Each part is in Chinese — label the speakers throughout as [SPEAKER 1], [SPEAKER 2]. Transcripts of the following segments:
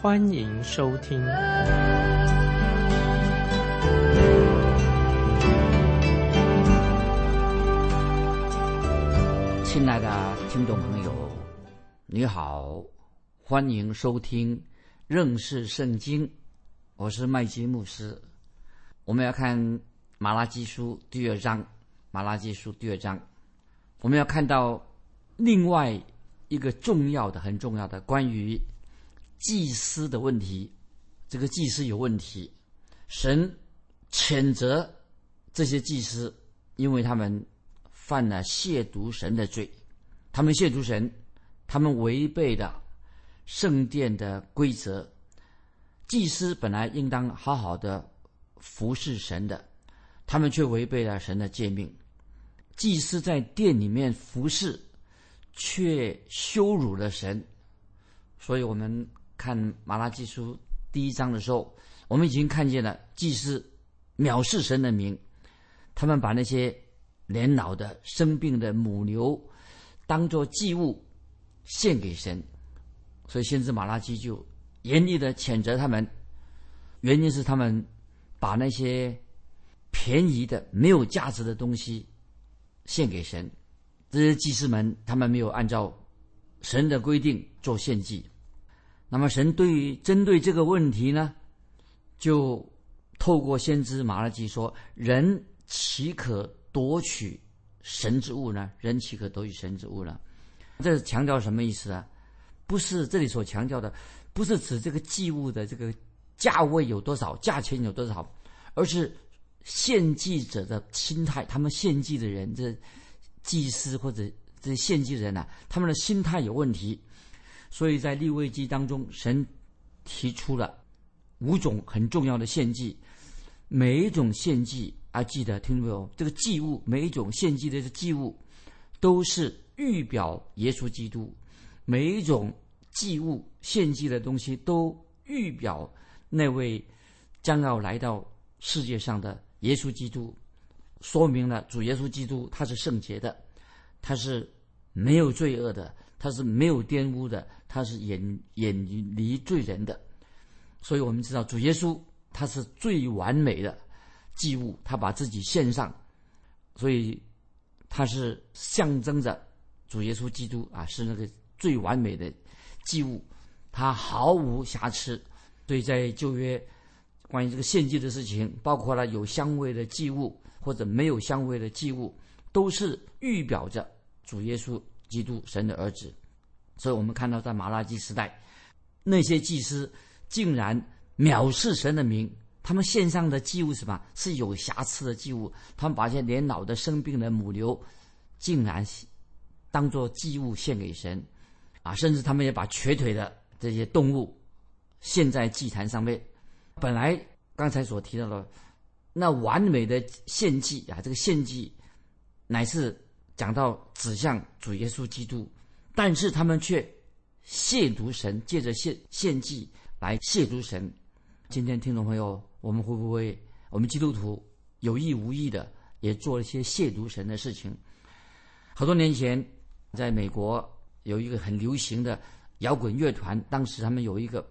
[SPEAKER 1] 欢迎收听。
[SPEAKER 2] 亲爱的听众朋友，你好，欢迎收听认识圣经，我是麦基牧师。我们要看马拉基书第二章。马拉基书第二章，我们要看到另外一个重要的、很重要的关于祭司的问题。这个祭司有问题，神谴责这些祭司，因为他们犯了亵渎神的罪。他们亵渎神，他们违背了圣殿的规则。祭司本来应当好好的服侍神的。他们却违背了神的诫命。祭司在殿里面服侍，却羞辱了神。所以，我们看马拉基书第一章的时候，我们已经看见了祭司藐视神的名。他们把那些年老的、生病的母牛当作祭物献给神。所以，先知马拉基就严厉的谴责他们。原因是他们把那些。便宜的、没有价值的东西献给神，这些祭司们他们没有按照神的规定做献祭。那么神对于针对这个问题呢，就透过先知马拉基说：“人岂可夺取神之物呢？人岂可夺取神之物呢？”这是强调什么意思啊？不是这里所强调的，不是指这个祭物的这个价位有多少、价钱有多少，而是。献祭者的心态，他们献祭的人，这祭司或者这献祭人呐，他们的心态有问题。所以在立位记当中，神提出了五种很重要的献祭，每一种献祭啊，记得听到没有？这个祭物，每一种献祭的这祭物，都是预表耶稣基督。每一种祭物献祭的东西，都预表那位将要来到世界上的。耶稣基督说明了主耶稣基督他是圣洁的，他是没有罪恶的，他是没有玷污的，他是远远离罪人的。所以我们知道主耶稣他是最完美的祭物，他把自己献上，所以他是象征着主耶稣基督啊，是那个最完美的祭物，他毫无瑕疵。所以在旧约。关于这个献祭的事情，包括了有香味的祭物或者没有香味的祭物，都是预表着主耶稣基督神的儿子。所以我们看到，在马拉基时代，那些祭司竟然藐视神的名，他们献上的祭物什么是有瑕疵的祭物？他们把一些年老的、生病的母牛，竟然当做祭物献给神，啊，甚至他们也把瘸腿的这些动物献在祭坛上面。本来刚才所提到的那完美的献祭啊，这个献祭乃是讲到指向主耶稣基督，但是他们却亵渎神，借着献献祭来亵渎神。今天听众朋友，我们会不会我们基督徒有意无意的也做了一些亵渎神的事情？好多年前，在美国有一个很流行的摇滚乐团，当时他们有一个。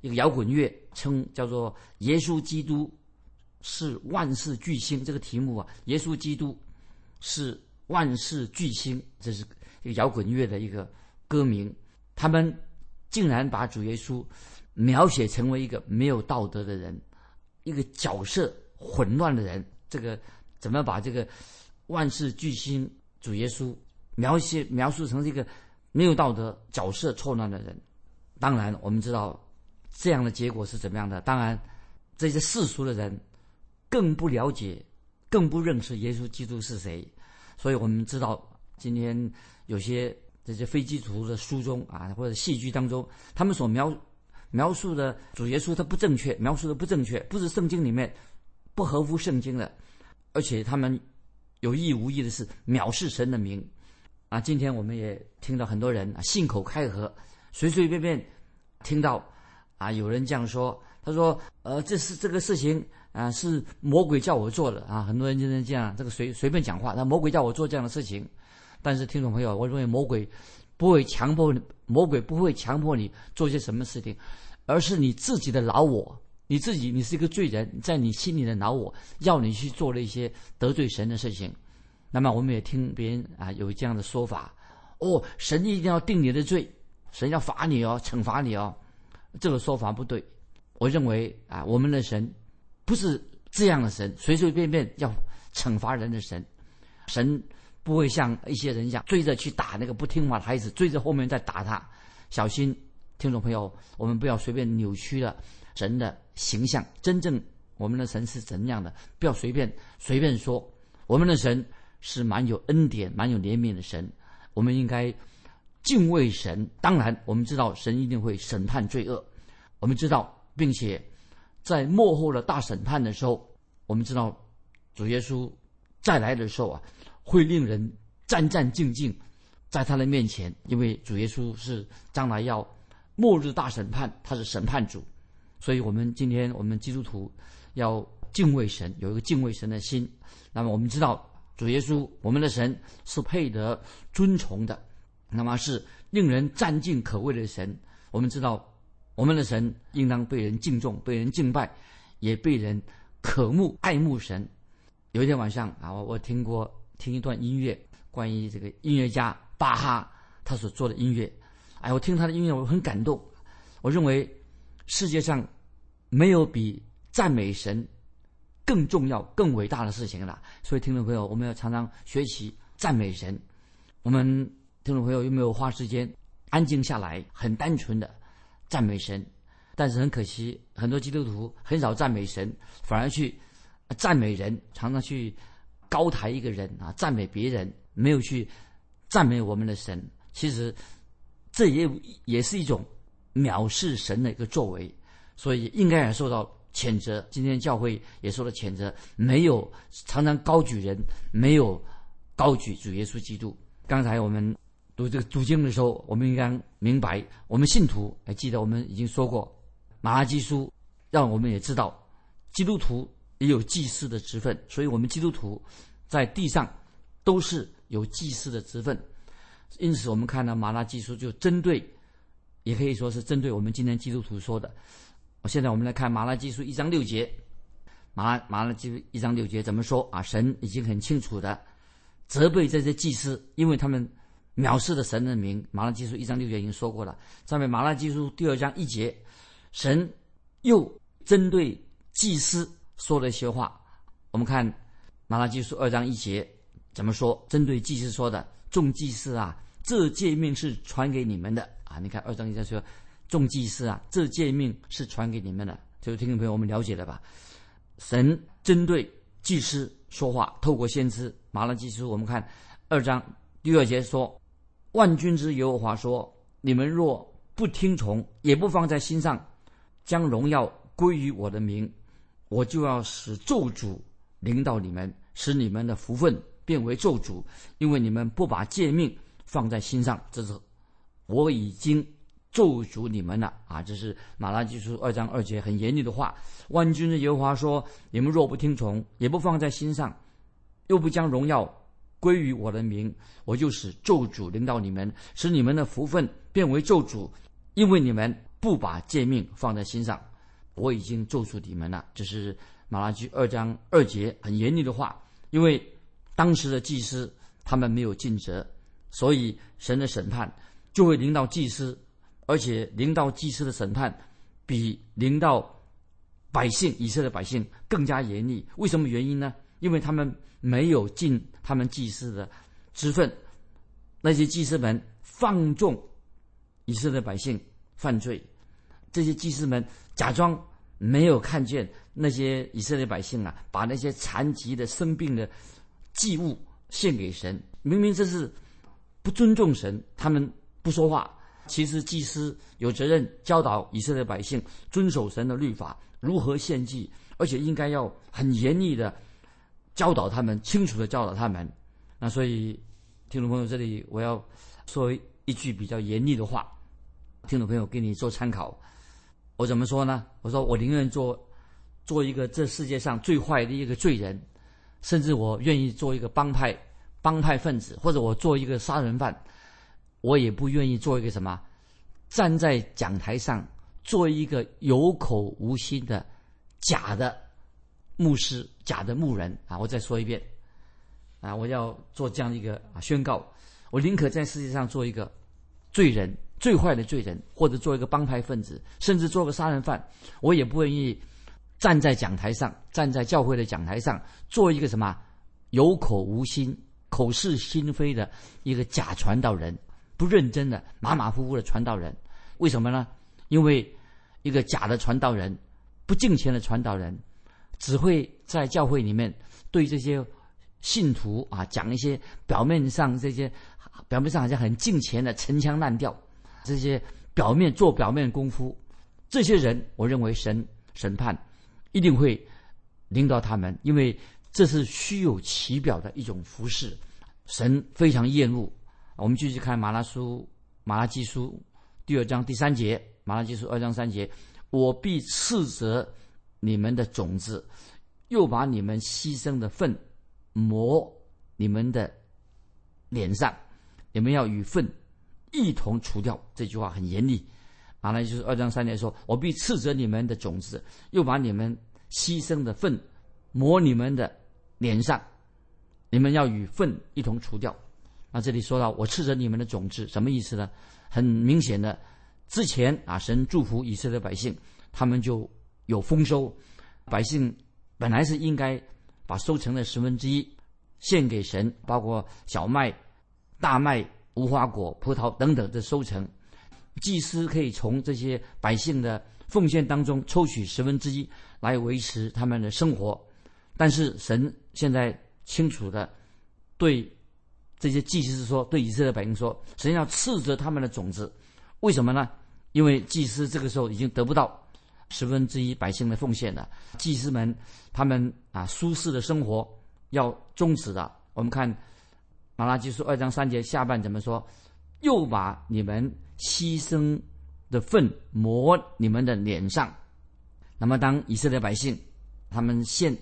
[SPEAKER 2] 一个摇滚乐称叫做“耶稣基督是万世巨星”这个题目啊，“耶稣基督是万事巨星”，这是一个摇滚乐的一个歌名。他们竟然把主耶稣描写成为一个没有道德的人，一个角色混乱的人。这个怎么把这个万事巨星主耶稣描写描述成这个没有道德、角色错乱的人？当然，我们知道。这样的结果是怎么样的？当然，这些世俗的人更不了解、更不认识耶稣基督是谁。所以我们知道，今天有些这些非基督徒的书中啊，或者戏剧当中，他们所描描述的主耶稣他不正确，描述的不正确，不是圣经里面不合乎圣经的，而且他们有意无意的是藐视神的名啊！今天我们也听到很多人啊信口开河，随随便便听到啊有人这样说，他说呃这是这个事情啊是魔鬼叫我做的啊，很多人就是这样这个随随便讲话，那魔鬼叫我做这样的事情，但是听众朋友，我认为魔鬼。不会强迫你，魔鬼不会强迫你做些什么事情，而是你自己的老我，你自己，你是一个罪人，在你心里的老我要你去做了一些得罪神的事情。那么我们也听别人啊有这样的说法，哦，神一定要定你的罪，神要罚你哦，惩罚你哦，这个说法不对。我认为啊，我们的神不是这样的神，随随便便要惩罚人的神，神。不会像一些人一样追着去打那个不听话的孩子，追着后面再打他。小心，听众朋友，我们不要随便扭曲了神的形象。真正我们的神是怎样的？不要随便随便说。我们的神是蛮有恩典、蛮有怜悯的神。我们应该敬畏神。当然，我们知道神一定会审判罪恶。我们知道，并且在幕后的大审判的时候，我们知道主耶稣再来的时候啊。会令人战战兢兢，在他的面前，因为主耶稣是将来要末日大审判，他是审判主，所以我们今天我们基督徒要敬畏神，有一个敬畏神的心。那么我们知道主耶稣，我们的神是配得尊崇的，那么是令人赞敬可畏的神。我们知道我们的神应当被人敬重、被人敬拜，也被人渴慕、爱慕神。有一天晚上啊，我我听过。听一段音乐，关于这个音乐家巴哈他所做的音乐，哎，我听他的音乐我很感动。我认为世界上没有比赞美神更重要、更伟大的事情了。所以听众朋友，我们要常常学习赞美神。我们听众朋友有没有花时间安静下来，很单纯的赞美神？但是很可惜，很多基督徒很少赞美神，反而去赞美人，常常去。高抬一个人啊，赞美别人，没有去赞美我们的神，其实这也也是一种藐视神的一个作为，所以应该也受到谴责。今天教会也受到谴责，没有常常高举人，没有高举主耶稣基督。刚才我们读这个读经的时候，我们应该明白，我们信徒还记得我们已经说过，马拉基书让我们也知道基督徒。也有祭祀的职分，所以我们基督徒在地上都是有祭祀的职分。因此，我们看到马拉基书就针对，也可以说是针对我们今天基督徒说的。现在我们来看马拉基书一章六节，马拉马拉基书一章六节怎么说啊？神已经很清楚的责备这些祭司，因为他们藐视了神的名。马拉基书一章六节已经说过了。上面马拉基书第二章一节，神又针对祭司。说了一些话，我们看马拉基书二章一节怎么说？针对祭司说的，众祭司啊，这诫命是传给你们的啊！你看二章一节说，众祭司啊，这诫命是传给你们的。这位听众朋友，我们了解了吧？神针对祭司说话，透过先知马拉基书，我们看二章第二节说：“万军之耶和华说，你们若不听从，也不放在心上，将荣耀归于我的名。”我就要使咒诅临到你们，使你们的福分变为咒诅，因为你们不把诫命放在心上。这是我已经咒诅你们了啊！这是马拉基书二章二节很严厉的话。万军之耶和华说：“你们若不听从，也不放在心上，又不将荣耀归于我的名，我就使咒诅临到你们，使你们的福分变为咒诅，因为你们不把诫命放在心上。”我已经咒诅你们了，这是马拉基二章二节很严厉的话。因为当时的祭司他们没有尽责，所以神的审判就会临到祭司，而且临到祭司的审判比临到百姓以色列百姓更加严厉。为什么原因呢？因为他们没有尽他们祭司的职分，那些祭司们放纵以色列百姓犯罪，这些祭司们假装。没有看见那些以色列百姓啊，把那些残疾的、生病的祭物献给神。明明这是不尊重神，他们不说话，其实祭司有责任教导以色列百姓遵守神的律法，如何献祭，而且应该要很严厉的教导他们，清楚的教导他们。那所以，听众朋友，这里我要说一句比较严厉的话，听众朋友给你做参考。我怎么说呢？我说我宁愿做做一个这世界上最坏的一个罪人，甚至我愿意做一个帮派帮派分子，或者我做一个杀人犯。我也不愿意做一个什么，站在讲台上做一个有口无心的假的牧师、假的牧人啊！我再说一遍，啊，我要做这样一个啊宣告：我宁可在世界上做一个罪人、最坏的罪人，或者做一个帮派分子，甚至做个杀人犯，我也不愿意站在讲台上、站在教会的讲台上做一个什么有口无心、口是心非的一个假传道人。不认真的马马虎虎的传道人，为什么呢？因为一个假的传道人，不敬虔的传道人，只会在教会里面对这些信徒啊讲一些表面上这些表面上好像很敬虔的陈腔滥调，这些表面做表面功夫，这些人我认为神审判一定会领导他们，因为这是虚有其表的一种服饰，神非常厌恶。我们继续看马拉书马拉基书第二章第三节，马拉基书二章三节，我必斥责你们的种子，又把你们牺牲的粪抹你们的脸上，你们要与粪一同除掉。这句话很严厉。啊，那就是二章三节说，我必斥责你们的种子，又把你们牺牲的粪抹你们的脸上，你们要与粪一同除掉。那这里说到我斥责你们的种子，什么意思呢？很明显的，之前啊，神祝福以色列百姓，他们就有丰收，百姓本来是应该把收成的十分之一献给神，包括小麦、大麦、无花果、葡萄等等的收成，祭司可以从这些百姓的奉献当中抽取十分之一来维持他们的生活，但是神现在清楚的对。这些祭司说对以色列百姓说，神要斥责他们的种子，为什么呢？因为祭司这个时候已经得不到十分之一百姓的奉献的，祭司们他们啊舒适的生活要终止了。我们看马拉基书二章三节下半怎么说？又把你们牺牲的粪抹你们的脸上。那么当以色列百姓他们献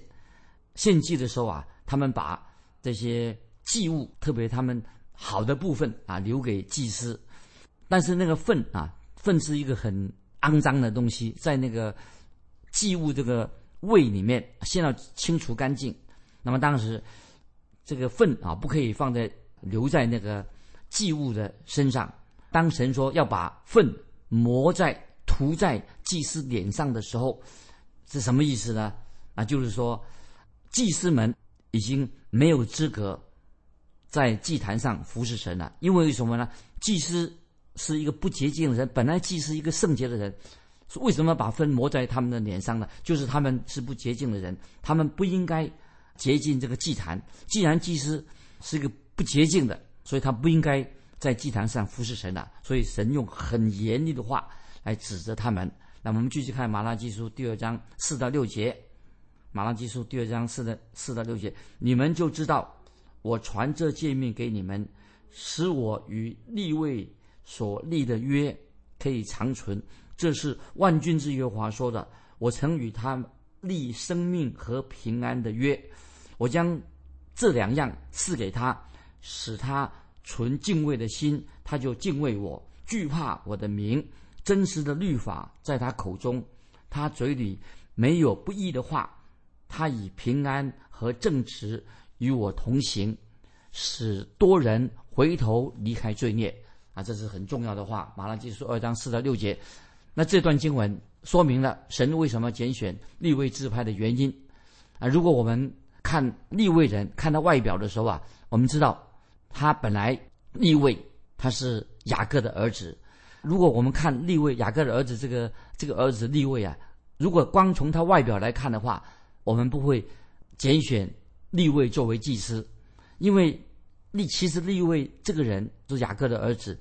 [SPEAKER 2] 献祭的时候啊，他们把这些。祭物特别他们好的部分啊，留给祭司，但是那个粪啊，粪是一个很肮脏的东西，在那个祭物这个胃里面，先要清除干净。那么当时这个粪啊，不可以放在留在那个祭物的身上。当神说要把粪抹在涂在祭司脸上的时候，是什么意思呢？啊，就是说祭司们已经没有资格。在祭坛上服侍神了，因为什么呢？祭司是一个不洁净的人，本来祭司一个圣洁的人，为什么把粪抹在他们的脸上呢？就是他们是不洁净的人，他们不应该洁净这个祭坛。既然祭司是一个不洁净的，所以他不应该在祭坛上服侍神的。所以神用很严厉的话来指责他们。那我们继续看马拉基书第二章四到六节，马拉基书第二章四的四到六节，你们就知道。我传这诫命给你们，使我与立位所立的约可以长存。这是万军之耶和华说的。我曾与他立生命和平安的约，我将这两样赐给他，使他存敬畏的心，他就敬畏我，惧怕我的名。真实的律法在他口中，他嘴里没有不义的话，他以平安和正直。与我同行，使多人回头离开罪孽啊！这是很重要的话。马拉基书二章四到六节，那这段经文说明了神为什么拣选立位自拍的原因啊！如果我们看立位人看到外表的时候啊，我们知道他本来立位他是雅各的儿子。如果我们看立位雅各的儿子这个这个儿子立位啊，如果光从他外表来看的话，我们不会拣选。立位作为祭司，因为立其实立位这个人是雅各的儿子，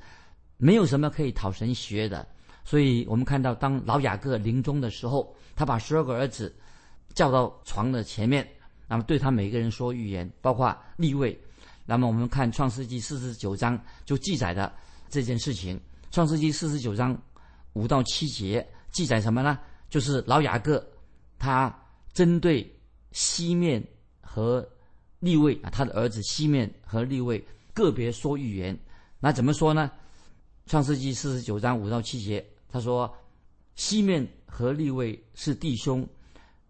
[SPEAKER 2] 没有什么可以讨神喜悦的。所以我们看到，当老雅各临终的时候，他把十二个儿子叫到床的前面，那么对他每个人说预言，包括立位。那么我们看创世纪四十九章就记载的这件事情。创世纪四十九章五到七节记载什么呢？就是老雅各他针对西面和立位啊，他的儿子西面和立位个别说预言。那怎么说呢？创世纪四十九章五到七节。他说：“西面和利位是弟兄，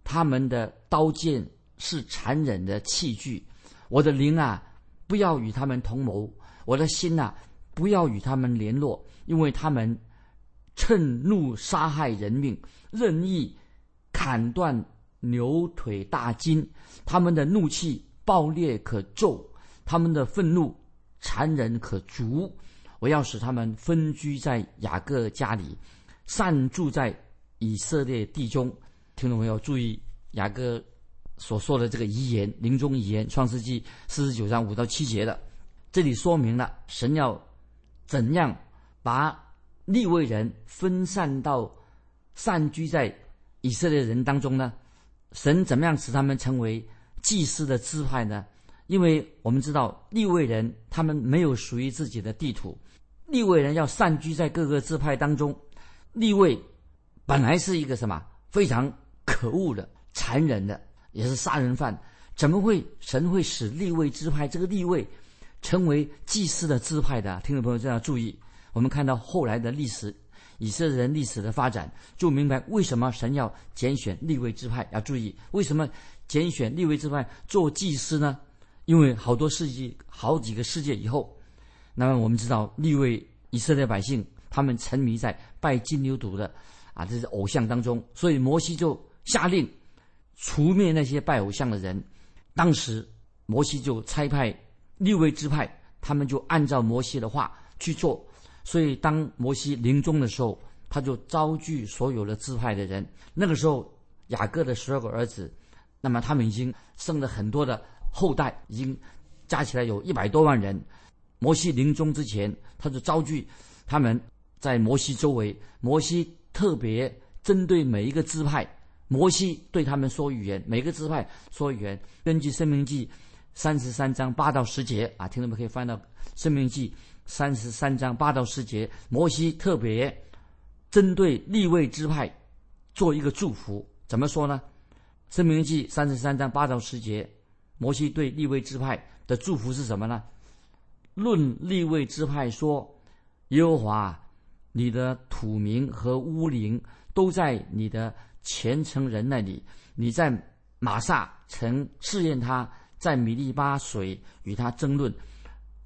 [SPEAKER 2] 他们的刀剑是残忍的器具。我的灵啊，不要与他们同谋；我的心呐，不要与他们联络，因为他们趁怒杀害人命，任意砍断牛腿大筋。他们的怒气暴烈可咒，他们的愤怒残忍可足。我要使他们分居在雅各家里。”散住在以色列地中，听众朋友注意雅各所说的这个遗言，临终遗言，《创世纪》四十九章五到七节的，这里说明了神要怎样把立位人分散到散居在以色列人当中呢？神怎么样使他们成为祭司的支派呢？因为我们知道立位人他们没有属于自己的地图，立位人要散居在各个支派当中。立位本来是一个什么非常可恶的、残忍的，也是杀人犯。怎么会神会使立位支派这个立位成为祭司的支派的？听众朋友，这要注意。我们看到后来的历史，以色列人历史的发展，就明白为什么神要拣选立位支派。要注意，为什么拣选立位支派做祭司呢？因为好多世纪、好几个世纪以后，那么我们知道立位以色列百姓。他们沉迷在拜金牛犊的啊，这是偶像当中，所以摩西就下令除灭那些拜偶像的人。当时摩西就差派六位支派，他们就按照摩西的话去做。所以当摩西临终的时候，他就召聚所有的支派的人。那个时候雅各的十二个儿子，那么他们已经生了很多的后代，已经加起来有一百多万人。摩西临终之前，他就召聚他们。在摩西周围，摩西特别针对每一个支派，摩西对他们说语言，每个支派说语言。根据《生命记》三十三章八到十节啊，听众们可以翻到《生命记》三十三章八到十节，摩西特别针对立位支派做一个祝福，怎么说呢？《申命记》三十三章八到十节，摩西对立位支派的祝福是什么呢？论立位支派说，耶和华。你的土名和乌灵都在你的虔诚人那里。你在马萨曾试验他，在米利巴水与他争论。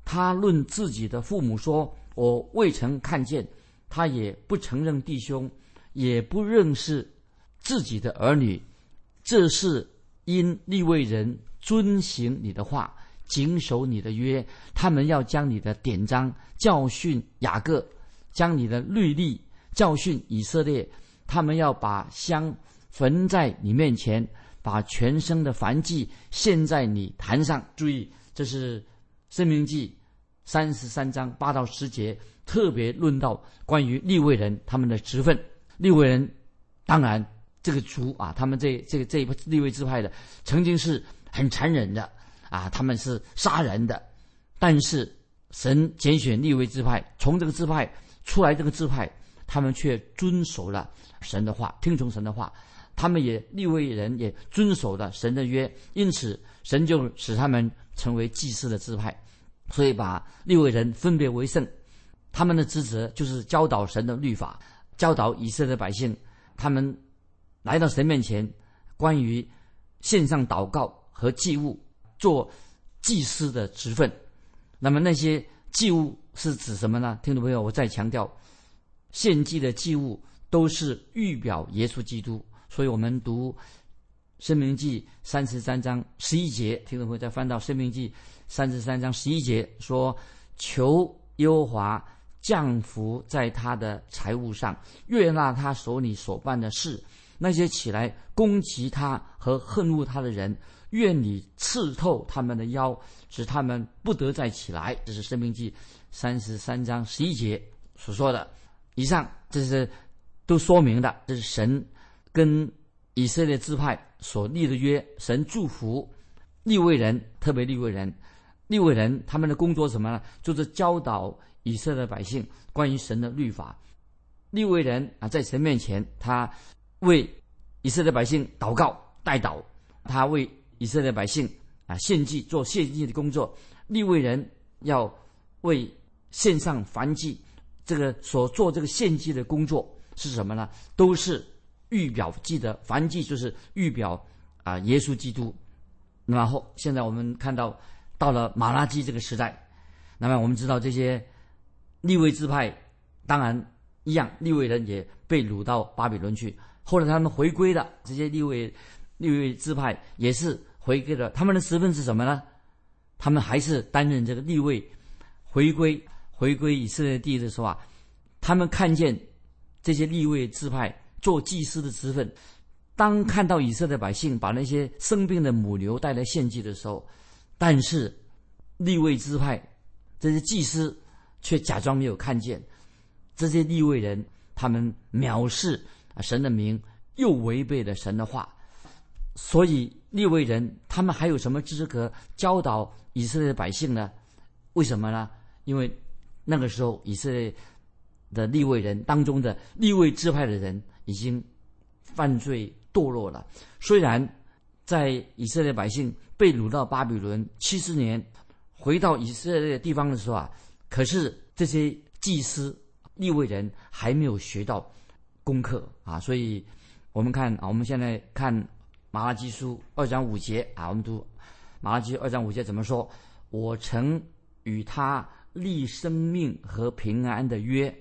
[SPEAKER 2] 他论自己的父母说：“我未曾看见。”他也不承认弟兄，也不认识自己的儿女。这是因立位人遵行你的话，谨守你的约。他们要将你的典章教训雅各。将你的律例教训以色列，他们要把香焚在你面前，把全生的燔祭献在你坛上。注意，这是《生命记》三十三章八到十节，特别论到关于利未人他们的职分。利未人当然这个族啊，他们这这个这一立位支派的，曾经是很残忍的啊，他们是杀人的，但是神拣选立位支派，从这个支派。出来这个支派，他们却遵守了神的话，听从神的话，他们也立位人也遵守了神的约，因此神就使他们成为祭司的支派，所以把立位人分别为圣，他们的职责就是教导神的律法，教导以色列百姓，他们来到神面前，关于献上祷告和祭物，做祭司的职分，那么那些祭物。是指什么呢？听众朋友，我再强调，献祭的祭物都是预表耶稣基督。所以我们读《生命记》三十三章十一节，听众朋友再翻到《生命记》三十三章十一节，说：“求耶和华降福在他的财物上，悦纳他手里所办的事。那些起来攻击他和恨恶他的人，愿你刺透他们的腰，使他们不得再起来。”这是《生命记》。三十三章十一节所说的。以上这是都说明的，这是神跟以色列支派所立的约。神祝福利未人，特别利未人，利未人他们的工作什么呢？就是教导以色列百姓关于神的律法。利未人啊，在神面前，他为以色列百姓祷告代祷，他为以色列百姓啊献祭做献祭的工作。利未人要为献上燔祭。这个所做这个献祭的工作是什么呢？都是预表记的燔祭，就是预表啊耶稣基督。然后现在我们看到到了马拉基这个时代，那么我们知道这些立位支派当然一样，立位人也被掳到巴比伦去。后来他们回归的，这些立位立位支派也是回归了。他们的身份是什么呢？他们还是担任这个立位回归。回归以色列地的时候啊，他们看见这些立位支派做祭司的职分，当看到以色列百姓把那些生病的母牛带来献祭的时候，但是立位支派这些祭司却假装没有看见，这些立位人他们藐视啊神的名，又违背了神的话，所以立位人他们还有什么资格教导以色列百姓呢？为什么呢？因为。那个时候，以色列的立位人当中的立位支派的人已经犯罪堕落了。虽然在以色列百姓被掳到巴比伦七十年，回到以色列地方的时候啊，可是这些祭司立位人还没有学到功课啊。所以，我们看啊，我们现在看马拉基书二章五节啊，我们读马拉基二章五节怎么说？我曾与他。立生命和平安的约，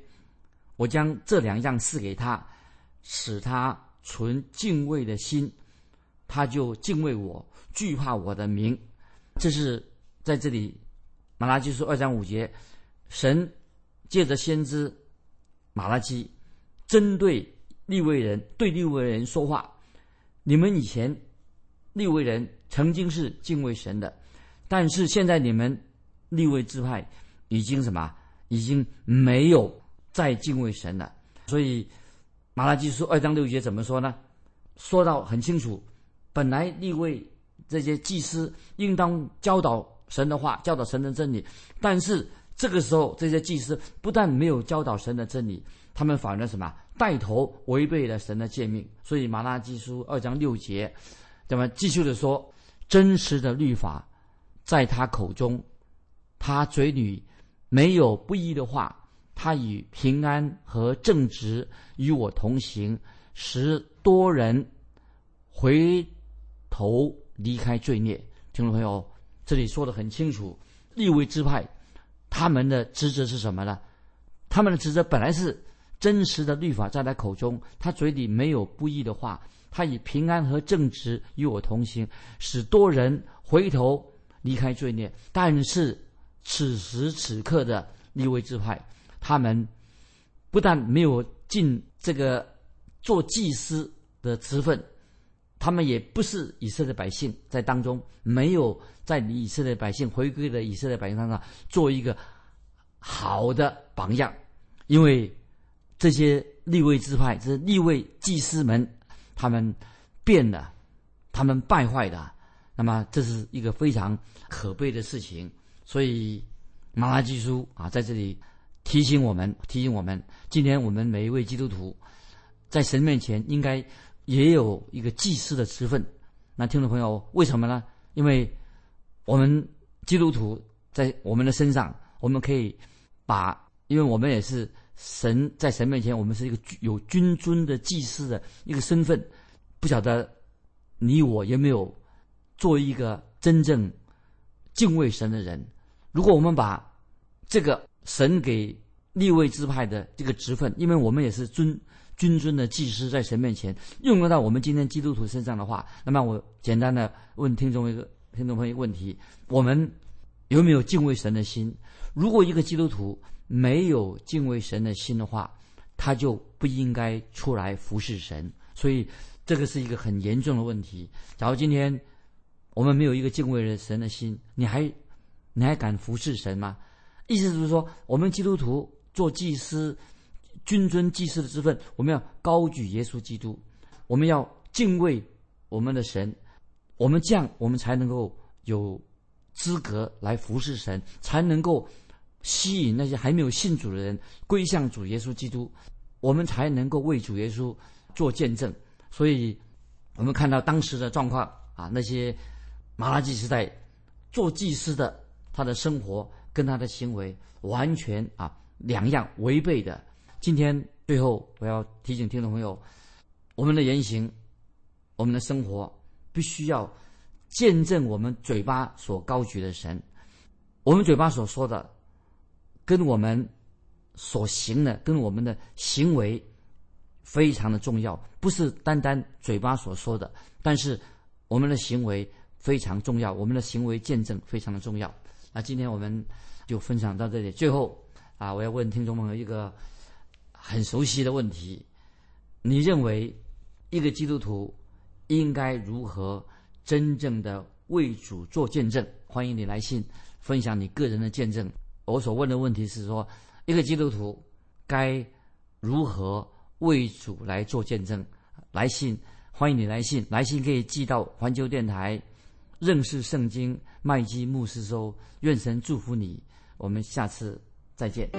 [SPEAKER 2] 我将这两样赐给他，使他存敬畏的心，他就敬畏我，惧怕我的名。这是在这里，马拉基书二章五节，神借着先知马拉基，针对利未人对利未人说话。你们以前利未人曾经是敬畏神的，但是现在你们利未支派。已经什么？已经没有再敬畏神了。所以，马拉基书二章六节怎么说呢？说到很清楚，本来立位这些祭司应当教导神的话，教导神的真理。但是这个时候，这些祭司不但没有教导神的真理，他们反而什么？带头违背了神的诫命。所以，马拉基书二章六节，那么继续的说，真实的律法在他口中，他嘴里。没有不义的话，他以平安和正直与我同行，使多人回头离开罪孽。听众朋友，这里说的很清楚，立位支派他们的职责是什么呢？他们的职责本来是真实的律法在他口中，他嘴里没有不义的话，他以平安和正直与我同行，使多人回头离开罪孽。但是。此时此刻的立位支派，他们不但没有尽这个做祭司的职分，他们也不是以色列百姓在当中没有在以色列百姓回归的以色列百姓当中做一个好的榜样，因为这些立位之派，这立位祭司们，他们变了，他们败坏的，那么这是一个非常可悲的事情。所以，马拉基书啊，在这里提醒我们，提醒我们，今天我们每一位基督徒，在神面前应该也有一个祭司的职分。那听众朋友，为什么呢？因为我们基督徒在我们的身上，我们可以把，因为我们也是神在神面前，我们是一个有君尊的祭司的一个身份。不晓得你我有没有做一个真正敬畏神的人？如果我们把这个神给立位支派的这个职分，因为我们也是尊君尊的祭司，在神面前用得到我们今天基督徒身上的话，那么我简单的问听众一个听众朋友一个问题：我们有没有敬畏神的心？如果一个基督徒没有敬畏神的心的话，他就不应该出来服侍神。所以这个是一个很严重的问题。假如今天我们没有一个敬畏的神的心，你还？你还敢服侍神吗？意思就是说，我们基督徒做祭司、君尊祭司的之分，我们要高举耶稣基督，我们要敬畏我们的神，我们这样，我们才能够有资格来服侍神，才能够吸引那些还没有信主的人归向主耶稣基督，我们才能够为主耶稣做见证。所以，我们看到当时的状况啊，那些马拉基时代做祭司的，他的生活跟他的行为完全啊两样违背的。今天最后，我要提醒听众朋友，我们的言行，我们的生活，必须要见证我们嘴巴所高举的神，我们嘴巴所说的，跟我们所行的，跟我们的行为。非常的重要，不是单单嘴巴所说的，但是我们的行为非常重要，我们的行为见证非常的重要。那今天我们就分享到这里。最后啊，我要问听众朋友一个很熟悉的问题：你认为一个基督徒应该如何真正的为主做见证？欢迎你来信分享你个人的见证。我所问的问题是说，一个基督徒该如何？为主来做见证，来信欢迎你来信，来信可以寄到环球电台认识圣经麦基牧师收，愿神祝福你，我们下次再见。